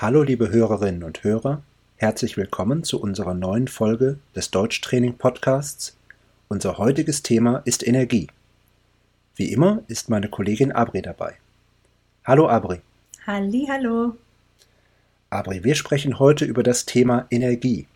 Hallo liebe Hörerinnen und Hörer, herzlich willkommen zu unserer neuen Folge des Deutschtraining Podcasts. Unser heutiges Thema ist Energie. Wie immer ist meine Kollegin Abri dabei. Hallo Abri. Halli, hallo. Abri, wir sprechen heute über das Thema Energie.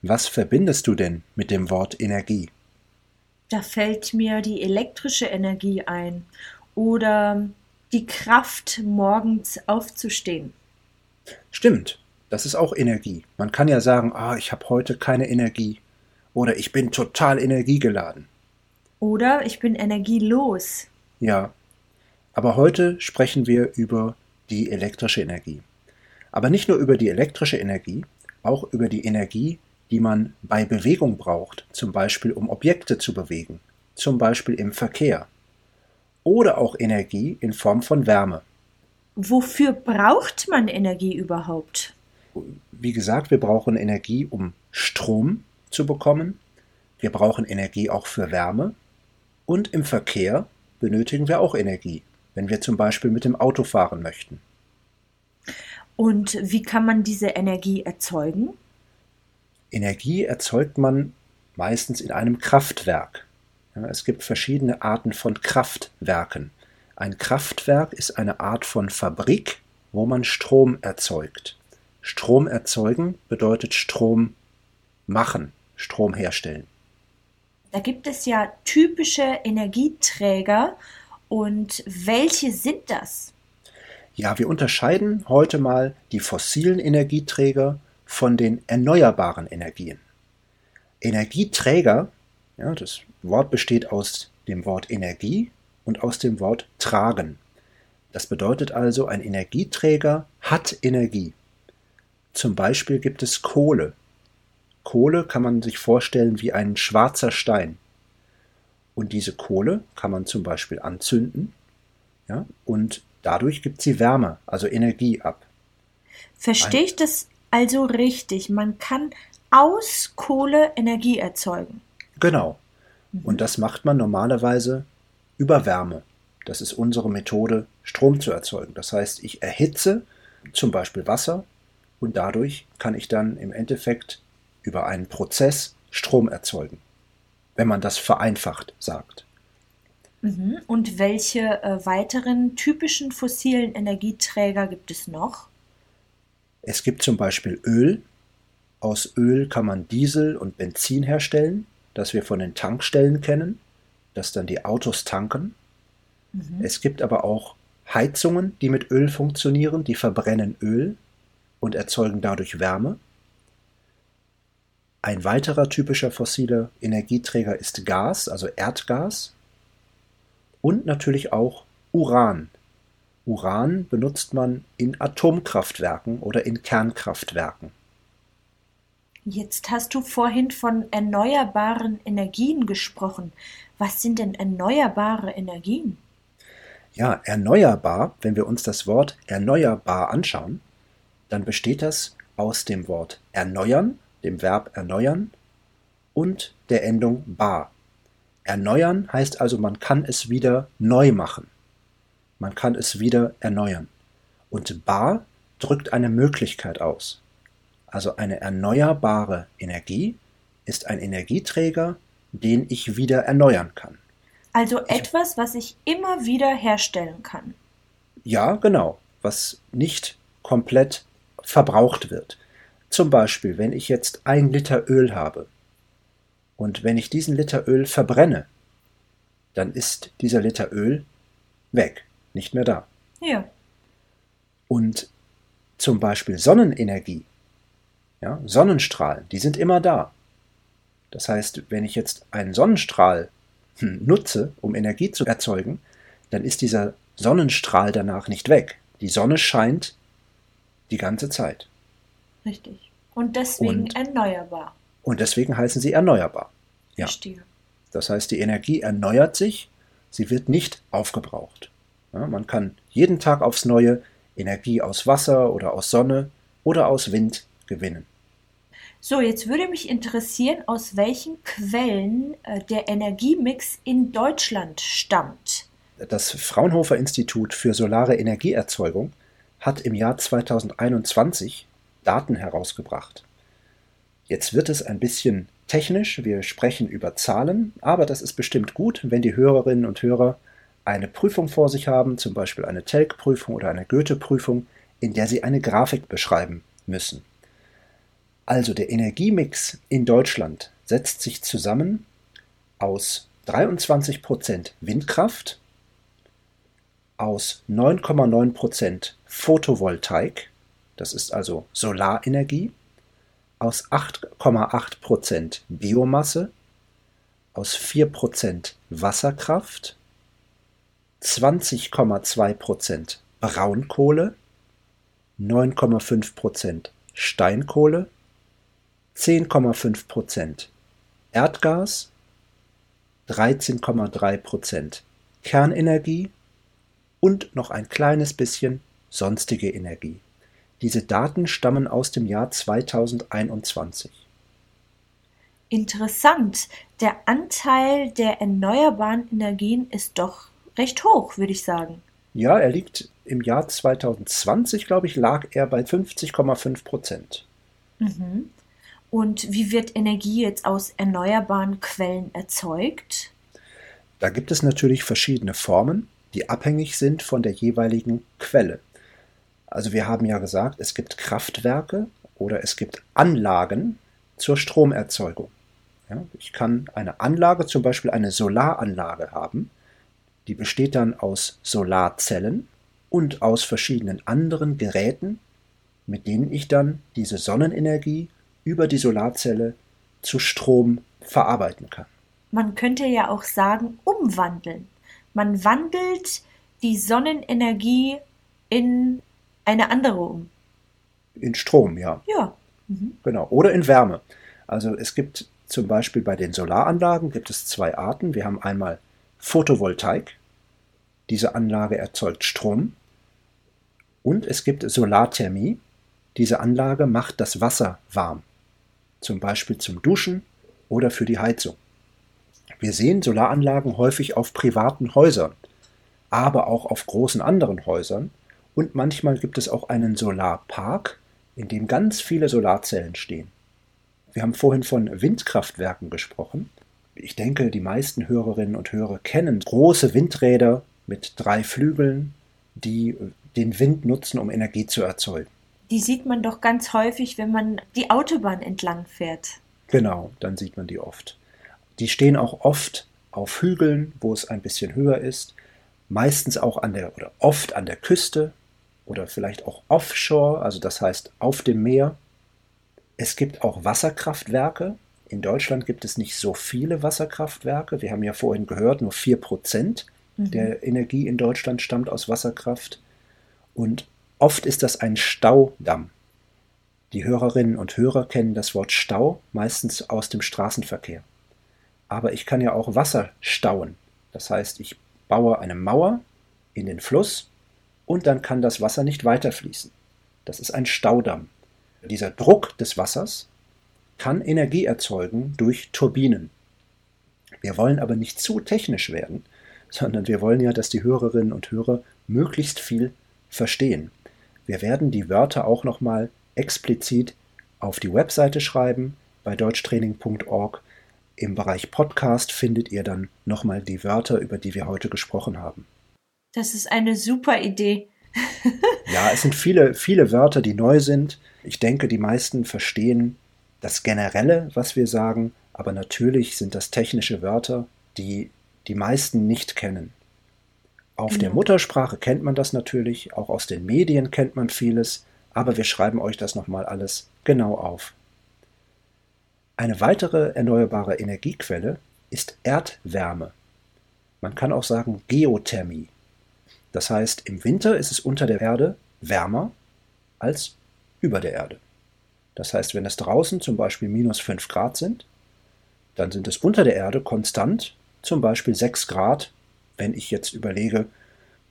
Was verbindest du denn mit dem Wort Energie? Da fällt mir die elektrische Energie ein oder die Kraft, morgens aufzustehen. Stimmt, das ist auch Energie. Man kann ja sagen, ah, ich habe heute keine Energie oder ich bin total energiegeladen. Oder ich bin energielos. Ja, aber heute sprechen wir über die elektrische Energie. Aber nicht nur über die elektrische Energie, auch über die Energie, die man bei Bewegung braucht, zum Beispiel um Objekte zu bewegen, zum Beispiel im Verkehr. Oder auch Energie in Form von Wärme. Wofür braucht man Energie überhaupt? Wie gesagt, wir brauchen Energie, um Strom zu bekommen. Wir brauchen Energie auch für Wärme. Und im Verkehr benötigen wir auch Energie, wenn wir zum Beispiel mit dem Auto fahren möchten. Und wie kann man diese Energie erzeugen? Energie erzeugt man meistens in einem Kraftwerk. Ja, es gibt verschiedene Arten von Kraftwerken. Ein Kraftwerk ist eine Art von Fabrik, wo man Strom erzeugt. Strom erzeugen bedeutet Strom machen, Strom herstellen. Da gibt es ja typische Energieträger. Und welche sind das? Ja, wir unterscheiden heute mal die fossilen Energieträger von den erneuerbaren Energien. Energieträger, ja, das Wort besteht aus dem Wort Energie und aus dem Wort tragen. Das bedeutet also, ein Energieträger hat Energie. Zum Beispiel gibt es Kohle. Kohle kann man sich vorstellen wie ein schwarzer Stein. Und diese Kohle kann man zum Beispiel anzünden ja, und dadurch gibt sie Wärme, also Energie ab. Verstehe ich das also richtig? Man kann aus Kohle Energie erzeugen. Genau. Und das macht man normalerweise über Wärme. Das ist unsere Methode, Strom zu erzeugen. Das heißt, ich erhitze zum Beispiel Wasser und dadurch kann ich dann im Endeffekt über einen Prozess Strom erzeugen, wenn man das vereinfacht sagt. Mhm. Und welche äh, weiteren typischen fossilen Energieträger gibt es noch? Es gibt zum Beispiel Öl. Aus Öl kann man Diesel und Benzin herstellen, das wir von den Tankstellen kennen das dann die Autos tanken. Mhm. Es gibt aber auch Heizungen, die mit Öl funktionieren, die verbrennen Öl und erzeugen dadurch Wärme. Ein weiterer typischer fossiler Energieträger ist Gas, also Erdgas. Und natürlich auch Uran. Uran benutzt man in Atomkraftwerken oder in Kernkraftwerken. Jetzt hast du vorhin von erneuerbaren Energien gesprochen. Was sind denn erneuerbare Energien? Ja, erneuerbar, wenn wir uns das Wort erneuerbar anschauen, dann besteht das aus dem Wort erneuern, dem Verb erneuern und der Endung bar. Erneuern heißt also, man kann es wieder neu machen. Man kann es wieder erneuern. Und bar drückt eine Möglichkeit aus. Also eine erneuerbare Energie ist ein Energieträger, den ich wieder erneuern kann. Also etwas, was ich immer wieder herstellen kann. Ja, genau, was nicht komplett verbraucht wird. Zum Beispiel, wenn ich jetzt ein Liter Öl habe und wenn ich diesen Liter Öl verbrenne, dann ist dieser Liter Öl weg, nicht mehr da. Ja. Und zum Beispiel Sonnenenergie ja, Sonnenstrahlen, die sind immer da. Das heißt, wenn ich jetzt einen Sonnenstrahl hm, nutze, um Energie zu erzeugen, dann ist dieser Sonnenstrahl danach nicht weg. Die Sonne scheint die ganze Zeit. Richtig. Und deswegen und, erneuerbar. Und deswegen heißen sie erneuerbar. Ja. Verstehe. Das heißt, die Energie erneuert sich, sie wird nicht aufgebraucht. Ja, man kann jeden Tag aufs Neue Energie aus Wasser oder aus Sonne oder aus Wind gewinnen. So, jetzt würde mich interessieren, aus welchen Quellen äh, der Energiemix in Deutschland stammt. Das Fraunhofer Institut für Solare Energieerzeugung hat im Jahr 2021 Daten herausgebracht. Jetzt wird es ein bisschen technisch, wir sprechen über Zahlen, aber das ist bestimmt gut, wenn die Hörerinnen und Hörer eine Prüfung vor sich haben, zum Beispiel eine Telg-Prüfung oder eine Goethe-Prüfung, in der sie eine Grafik beschreiben müssen. Also der Energiemix in Deutschland setzt sich zusammen aus 23% Windkraft, aus 9,9% Photovoltaik, das ist also Solarenergie, aus 8,8% Biomasse, aus 4% Wasserkraft, 20,2% Braunkohle, 9,5% Steinkohle, 10,5% Erdgas, 13,3% Kernenergie und noch ein kleines bisschen sonstige Energie. Diese Daten stammen aus dem Jahr 2021. Interessant. Der Anteil der erneuerbaren Energien ist doch recht hoch, würde ich sagen. Ja, er liegt im Jahr 2020, glaube ich, lag er bei 50,5 Prozent. Mhm. Und wie wird Energie jetzt aus erneuerbaren Quellen erzeugt? Da gibt es natürlich verschiedene Formen, die abhängig sind von der jeweiligen Quelle. Also wir haben ja gesagt, es gibt Kraftwerke oder es gibt Anlagen zur Stromerzeugung. Ja, ich kann eine Anlage, zum Beispiel eine Solaranlage haben, die besteht dann aus Solarzellen und aus verschiedenen anderen Geräten, mit denen ich dann diese Sonnenenergie über die Solarzelle zu Strom verarbeiten kann. Man könnte ja auch sagen, umwandeln. Man wandelt die Sonnenenergie in eine andere um. In Strom, ja. Ja. Mhm. Genau. Oder in Wärme. Also es gibt zum Beispiel bei den Solaranlagen gibt es zwei Arten. Wir haben einmal Photovoltaik. Diese Anlage erzeugt Strom. Und es gibt Solarthermie. Diese Anlage macht das Wasser warm. Zum Beispiel zum Duschen oder für die Heizung. Wir sehen Solaranlagen häufig auf privaten Häusern, aber auch auf großen anderen Häusern und manchmal gibt es auch einen Solarpark, in dem ganz viele Solarzellen stehen. Wir haben vorhin von Windkraftwerken gesprochen. Ich denke, die meisten Hörerinnen und Hörer kennen große Windräder mit drei Flügeln, die den Wind nutzen, um Energie zu erzeugen. Die sieht man doch ganz häufig, wenn man die Autobahn entlang fährt. Genau, dann sieht man die oft. Die stehen auch oft auf Hügeln, wo es ein bisschen höher ist, meistens auch an der oder oft an der Küste, oder vielleicht auch offshore, also das heißt auf dem Meer. Es gibt auch Wasserkraftwerke. In Deutschland gibt es nicht so viele Wasserkraftwerke. Wir haben ja vorhin gehört, nur 4% mhm. der Energie in Deutschland stammt aus Wasserkraft. Und oft ist das ein Staudamm. Die Hörerinnen und Hörer kennen das Wort Stau meistens aus dem Straßenverkehr. Aber ich kann ja auch Wasser stauen. Das heißt, ich baue eine Mauer in den Fluss und dann kann das Wasser nicht weiterfließen. Das ist ein Staudamm. Dieser Druck des Wassers kann Energie erzeugen durch Turbinen. Wir wollen aber nicht zu technisch werden, sondern wir wollen ja, dass die Hörerinnen und Hörer möglichst viel verstehen. Wir werden die Wörter auch nochmal explizit auf die Webseite schreiben bei deutschtraining.org. Im Bereich Podcast findet ihr dann nochmal die Wörter, über die wir heute gesprochen haben. Das ist eine super Idee. ja, es sind viele, viele Wörter, die neu sind. Ich denke, die meisten verstehen das Generelle, was wir sagen, aber natürlich sind das technische Wörter, die die meisten nicht kennen. Auf genau. der Muttersprache kennt man das natürlich, auch aus den Medien kennt man vieles, aber wir schreiben euch das nochmal alles genau auf. Eine weitere erneuerbare Energiequelle ist Erdwärme. Man kann auch sagen Geothermie. Das heißt, im Winter ist es unter der Erde wärmer als über der Erde. Das heißt, wenn es draußen zum Beispiel minus 5 Grad sind, dann sind es unter der Erde konstant zum Beispiel 6 Grad, wenn ich jetzt überlege,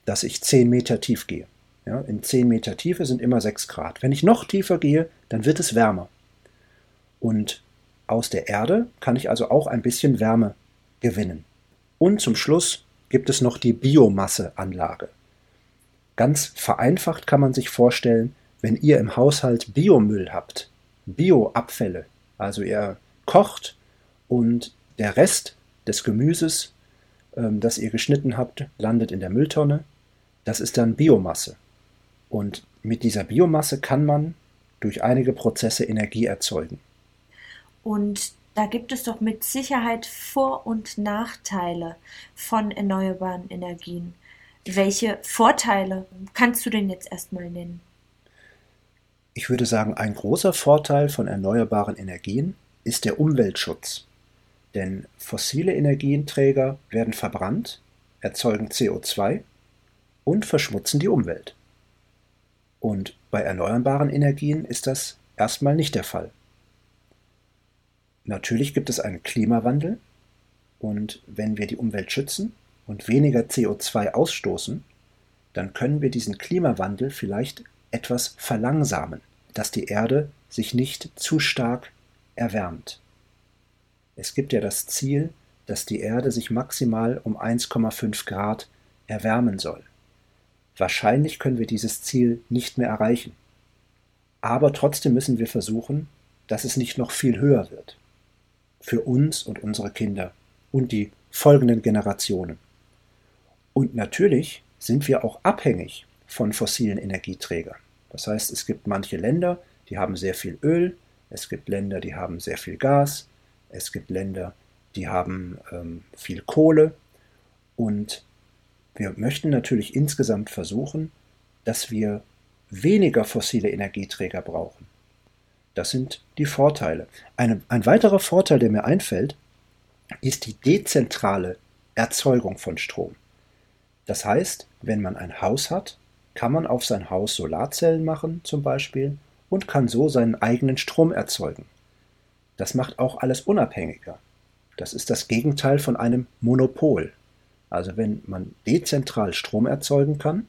dass ich 10 Meter tief gehe. Ja, in 10 Meter Tiefe sind immer 6 Grad. Wenn ich noch tiefer gehe, dann wird es wärmer. Und aus der Erde kann ich also auch ein bisschen Wärme gewinnen. Und zum Schluss gibt es noch die Biomasseanlage. Ganz vereinfacht kann man sich vorstellen, wenn ihr im Haushalt Biomüll habt, Bioabfälle, also ihr kocht und der Rest des Gemüses, ähm, das ihr geschnitten habt, landet in der Mülltonne, das ist dann Biomasse. Und mit dieser Biomasse kann man durch einige Prozesse Energie erzeugen. Und da gibt es doch mit Sicherheit Vor- und Nachteile von erneuerbaren Energien. Welche Vorteile kannst du denn jetzt erstmal nennen? Ich würde sagen, ein großer Vorteil von erneuerbaren Energien ist der Umweltschutz. Denn fossile Energienträger werden verbrannt, erzeugen CO2 und verschmutzen die Umwelt. Und bei erneuerbaren Energien ist das erstmal nicht der Fall. Natürlich gibt es einen Klimawandel und wenn wir die Umwelt schützen und weniger CO2 ausstoßen, dann können wir diesen Klimawandel vielleicht etwas verlangsamen, dass die Erde sich nicht zu stark erwärmt. Es gibt ja das Ziel, dass die Erde sich maximal um 1,5 Grad erwärmen soll. Wahrscheinlich können wir dieses Ziel nicht mehr erreichen. Aber trotzdem müssen wir versuchen, dass es nicht noch viel höher wird für uns und unsere Kinder und die folgenden Generationen. Und natürlich sind wir auch abhängig von fossilen Energieträgern. Das heißt, es gibt manche Länder, die haben sehr viel Öl, es gibt Länder, die haben sehr viel Gas, es gibt Länder, die haben ähm, viel Kohle und wir möchten natürlich insgesamt versuchen, dass wir weniger fossile Energieträger brauchen. Das sind die Vorteile. Eine, ein weiterer Vorteil, der mir einfällt, ist die dezentrale Erzeugung von Strom. Das heißt, wenn man ein Haus hat, kann man auf sein Haus Solarzellen machen zum Beispiel und kann so seinen eigenen Strom erzeugen. Das macht auch alles unabhängiger. Das ist das Gegenteil von einem Monopol. Also wenn man dezentral Strom erzeugen kann,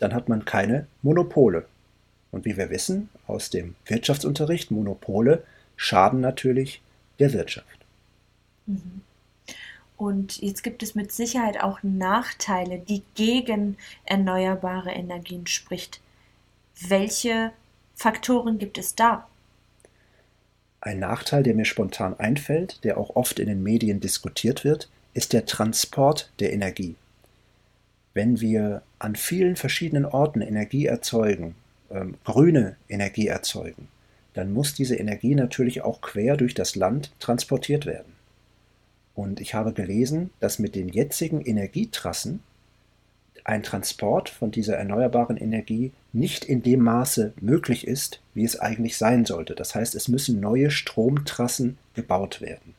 dann hat man keine Monopole. Und wie wir wissen aus dem Wirtschaftsunterricht, Monopole schaden natürlich der Wirtschaft. Mhm. Und jetzt gibt es mit Sicherheit auch Nachteile, die gegen erneuerbare Energien spricht. Welche Faktoren gibt es da? Ein Nachteil, der mir spontan einfällt, der auch oft in den Medien diskutiert wird, ist der Transport der Energie. Wenn wir an vielen verschiedenen Orten Energie erzeugen, ähm, grüne Energie erzeugen, dann muss diese Energie natürlich auch quer durch das Land transportiert werden. Und ich habe gelesen, dass mit den jetzigen Energietrassen ein Transport von dieser erneuerbaren Energie nicht in dem Maße möglich ist, wie es eigentlich sein sollte. Das heißt, es müssen neue Stromtrassen gebaut werden.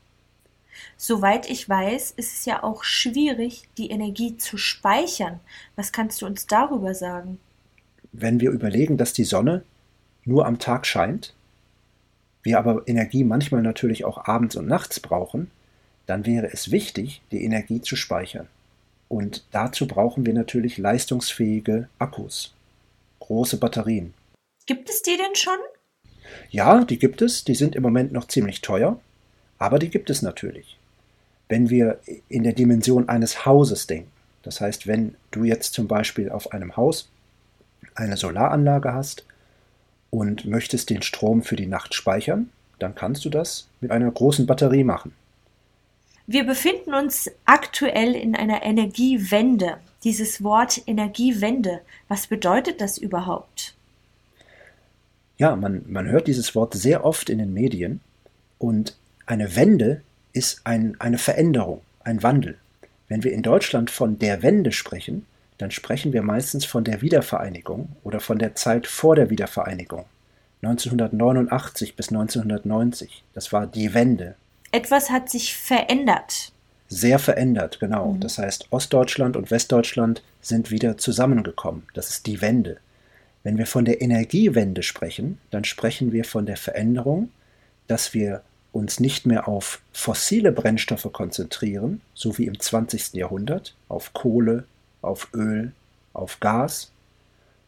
Soweit ich weiß, ist es ja auch schwierig, die Energie zu speichern. Was kannst du uns darüber sagen? wenn wir überlegen, dass die Sonne nur am Tag scheint, wir aber Energie manchmal natürlich auch abends und nachts brauchen, dann wäre es wichtig, die Energie zu speichern. Und dazu brauchen wir natürlich leistungsfähige Akkus, große Batterien. Gibt es die denn schon? Ja, die gibt es. Die sind im Moment noch ziemlich teuer, aber die gibt es natürlich. Wenn wir in der Dimension eines Hauses denken, das heißt, wenn du jetzt zum Beispiel auf einem Haus eine Solaranlage hast und möchtest den Strom für die Nacht speichern, dann kannst du das mit einer großen Batterie machen. Wir befinden uns aktuell in einer Energiewende. Dieses Wort Energiewende, was bedeutet das überhaupt? Ja, man, man hört dieses Wort sehr oft in den Medien und eine Wende ist ein, eine Veränderung, ein Wandel. Wenn wir in Deutschland von der Wende sprechen, dann sprechen wir meistens von der Wiedervereinigung oder von der Zeit vor der Wiedervereinigung. 1989 bis 1990. Das war die Wende. Etwas hat sich verändert. Sehr verändert, genau. Mhm. Das heißt, Ostdeutschland und Westdeutschland sind wieder zusammengekommen. Das ist die Wende. Wenn wir von der Energiewende sprechen, dann sprechen wir von der Veränderung, dass wir uns nicht mehr auf fossile Brennstoffe konzentrieren, so wie im 20. Jahrhundert, auf Kohle, auf Öl, auf Gas,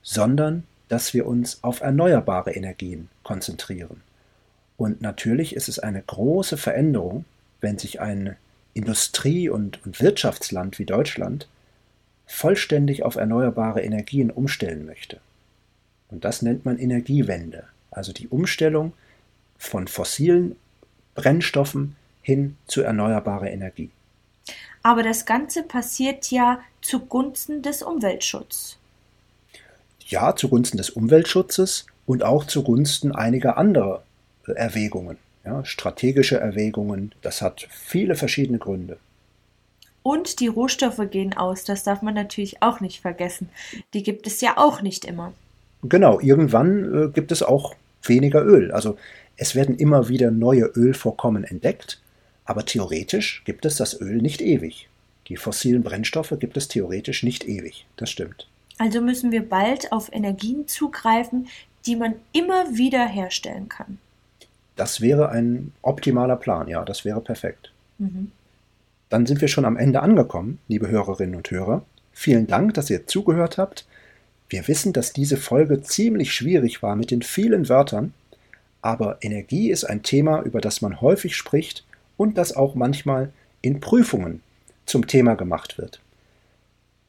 sondern dass wir uns auf erneuerbare Energien konzentrieren. Und natürlich ist es eine große Veränderung, wenn sich ein Industrie- und, und Wirtschaftsland wie Deutschland vollständig auf erneuerbare Energien umstellen möchte. Und das nennt man Energiewende, also die Umstellung von fossilen Brennstoffen hin zu erneuerbarer Energie. Aber das Ganze passiert ja zugunsten des Umweltschutzes. Ja, zugunsten des Umweltschutzes und auch zugunsten einiger anderer Erwägungen, ja, strategische Erwägungen. Das hat viele verschiedene Gründe. Und die Rohstoffe gehen aus, das darf man natürlich auch nicht vergessen. Die gibt es ja auch nicht immer. Genau, irgendwann äh, gibt es auch weniger Öl. Also es werden immer wieder neue Ölvorkommen entdeckt, aber theoretisch gibt es das Öl nicht ewig. Die fossilen Brennstoffe gibt es theoretisch nicht ewig. Das stimmt. Also müssen wir bald auf Energien zugreifen, die man immer wieder herstellen kann. Das wäre ein optimaler Plan, ja, das wäre perfekt. Mhm. Dann sind wir schon am Ende angekommen, liebe Hörerinnen und Hörer. Vielen Dank, dass ihr zugehört habt. Wir wissen, dass diese Folge ziemlich schwierig war mit den vielen Wörtern, aber Energie ist ein Thema, über das man häufig spricht und das auch manchmal in Prüfungen zum Thema gemacht wird.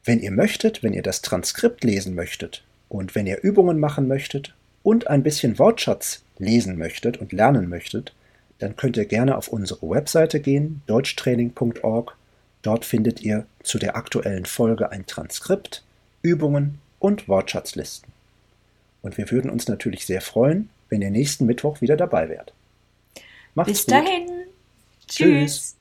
Wenn ihr möchtet, wenn ihr das Transkript lesen möchtet und wenn ihr Übungen machen möchtet und ein bisschen Wortschatz lesen möchtet und lernen möchtet, dann könnt ihr gerne auf unsere Webseite gehen, deutschtraining.org. Dort findet ihr zu der aktuellen Folge ein Transkript, Übungen und Wortschatzlisten. Und wir würden uns natürlich sehr freuen, wenn ihr nächsten Mittwoch wieder dabei wärt. Macht's Bis gut. dahin. Tschüss. Tschüss.